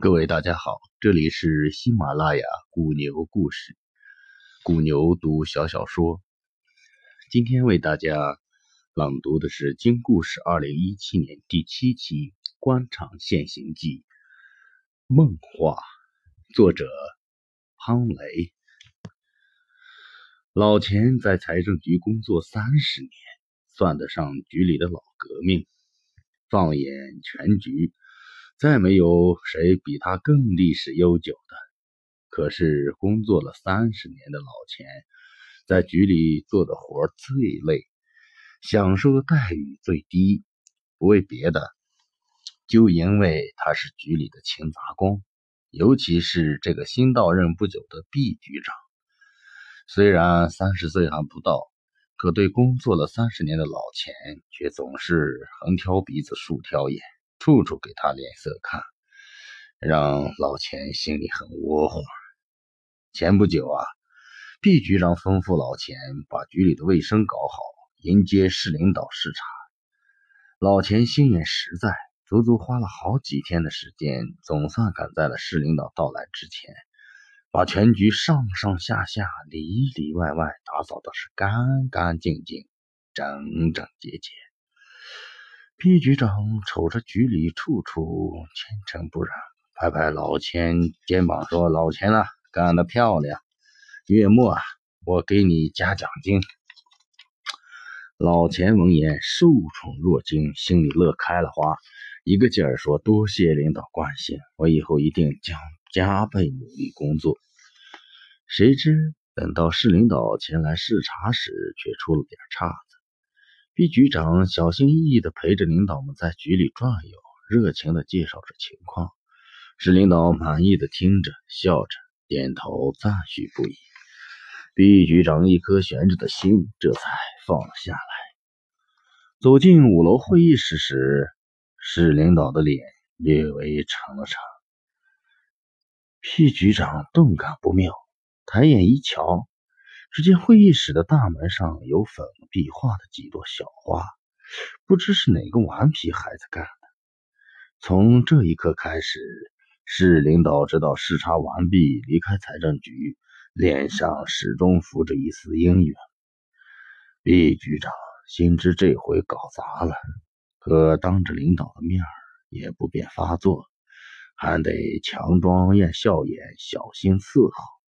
各位大家好，这里是喜马拉雅古牛故事，古牛读小小说。今天为大家朗读的是《金故事》二零一七年第七期《官场现形记》梦话，作者潘雷。老钱在财政局工作三十年，算得上局里的老革命。放眼全局。再没有谁比他更历史悠久的。可是工作了三十年的老钱，在局里做的活最累，享受的待遇最低，不为别的，就因为他是局里的勤杂工，尤其是这个新到任不久的毕局长。虽然三十岁还不到，可对工作了三十年的老钱，却总是横挑鼻子竖挑眼。处处给他脸色看，让老钱心里很窝火。前不久啊，毕局长吩咐老钱把局里的卫生搞好，迎接市领导视察。老钱心眼实在，足足花了好几天的时间，总算赶在了市领导到来之前，把全局上上下下、里里外外打扫的是干干净净、整整洁洁。毕局长瞅着局里处处清尘不染，拍拍老钱肩膀说：“老钱啊，干得漂亮！月末啊，我给你加奖金。”老钱闻言受宠若惊，心里乐开了花，一个劲儿说：“多谢领导关心，我以后一定将加倍努力工作。”谁知等到市领导前来视察时，却出了点岔子。毕局长小心翼翼地陪着领导们在局里转悠，热情地介绍着情况。市领导满意的听着，笑着点头赞许不已。毕局长一颗悬着的心这才放了下来。走进五楼会议室时，市领导的脸略微沉了沉。毕局长顿感不妙，抬眼一瞧。只见会议室的大门上有粉壁画的几朵小花，不知是哪个顽皮孩子干的。从这一刻开始，市领导直到视察完毕离开财政局，脸上始终浮着一丝阴云。毕局长心知这回搞砸了，可当着领导的面也不便发作，还得强装艳笑颜，小心伺候。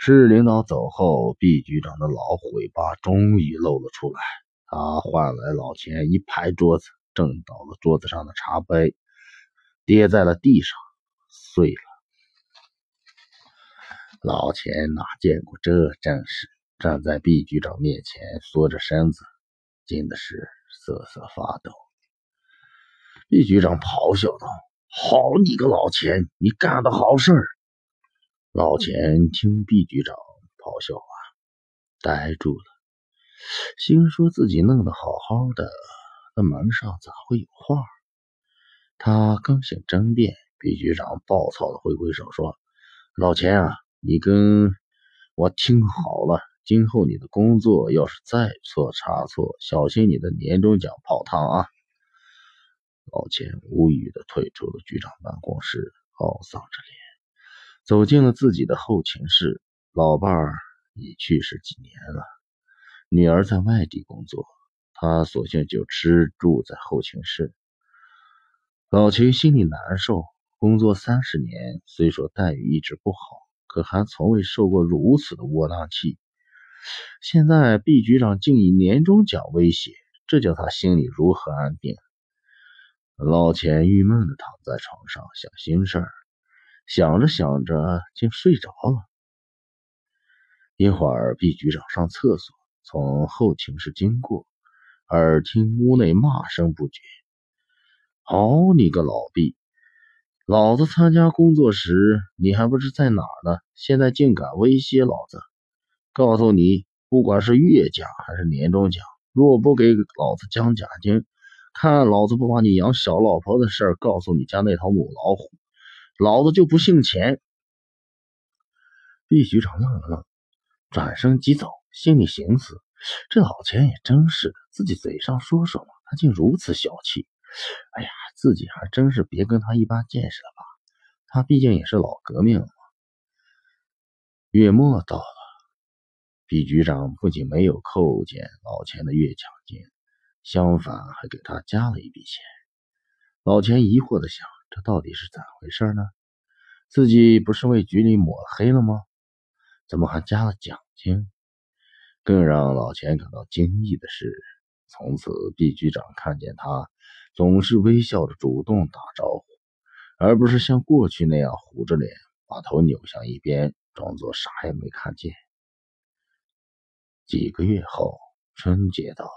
市领导走后，毕局长的老尾巴终于露了出来。他换来老钱一拍桌子，震倒了桌子上的茶杯，跌在了地上，碎了。老钱哪见过这阵势，站在毕局长面前，缩着身子，惊的是瑟瑟发抖。毕局长咆哮道：“好你个老钱，你干的好事儿！”老钱听毕局长咆哮啊，呆住了，心说自己弄得好好的，那门上咋会有画？他刚想争辩，毕局长暴躁的挥挥手说：“老钱啊，你跟我听好了，今后你的工作要是再错差错，小心你的年终奖泡汤啊！”老钱无语的退出了局长办公室，懊丧着脸。走进了自己的后勤室，老伴儿已去世几年了，女儿在外地工作，他索性就吃住在后勤室。老秦心里难受，工作三十年，虽说待遇一直不好，可还从未受过如此的窝囊气。现在毕局长竟以年终奖威胁，这叫他心里如何安定？老钱郁闷的躺在床上想心事儿。想着想着，竟睡着了。一会儿，毕局长上厕所，从后勤室经过，耳听屋内骂声不绝：“好你个老毕，老子参加工作时你还不知在哪呢，现在竟敢威胁老子！告诉你，不管是月奖还是年终奖，若不给老子降奖金，看老子不把你养小老婆的事告诉你家那头母老虎！”老子就不姓钱！毕局长愣了愣，转身即走，心里寻思：这老钱也真是的，自己嘴上说说嘛，他竟如此小气。哎呀，自己还真是别跟他一般见识了吧。他毕竟也是老革命了。月末到了，毕局长不仅没有扣减老钱的月奖金，相反还给他加了一笔钱。老钱疑惑的想：这到底是咋回事呢？自己不是为局里抹黑了吗？怎么还加了奖金？更让老钱感到惊异的是，从此毕局长看见他，总是微笑着主动打招呼，而不是像过去那样虎着脸，把头扭向一边，装作啥也没看见。几个月后，春节到了，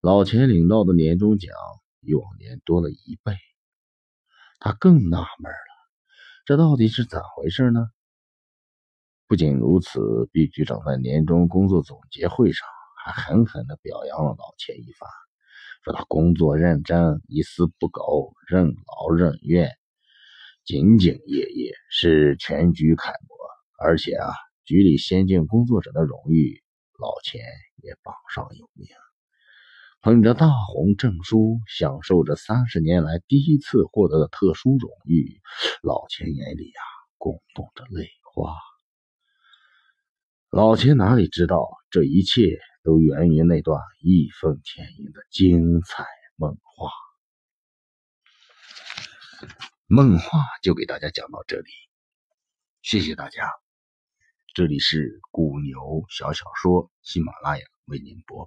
老钱领到的年终奖比往年多了一倍，他更纳闷了。这到底是咋回事呢？不仅如此，毕局长在年终工作总结会上还狠狠地表扬了老钱一番，说他工作认真，一丝不苟，任劳任怨，兢兢业业，是全局楷模。而且啊，局里先进工作者的荣誉，老钱也榜上有名。捧着大红证书，享受着三十年来第一次获得的特殊荣誉，老钱眼里呀，滚动着泪花。老钱哪里知道，这一切都源于那段义愤填膺的精彩梦话。梦话就给大家讲到这里，谢谢大家。这里是古牛小小说，喜马拉雅为您播报。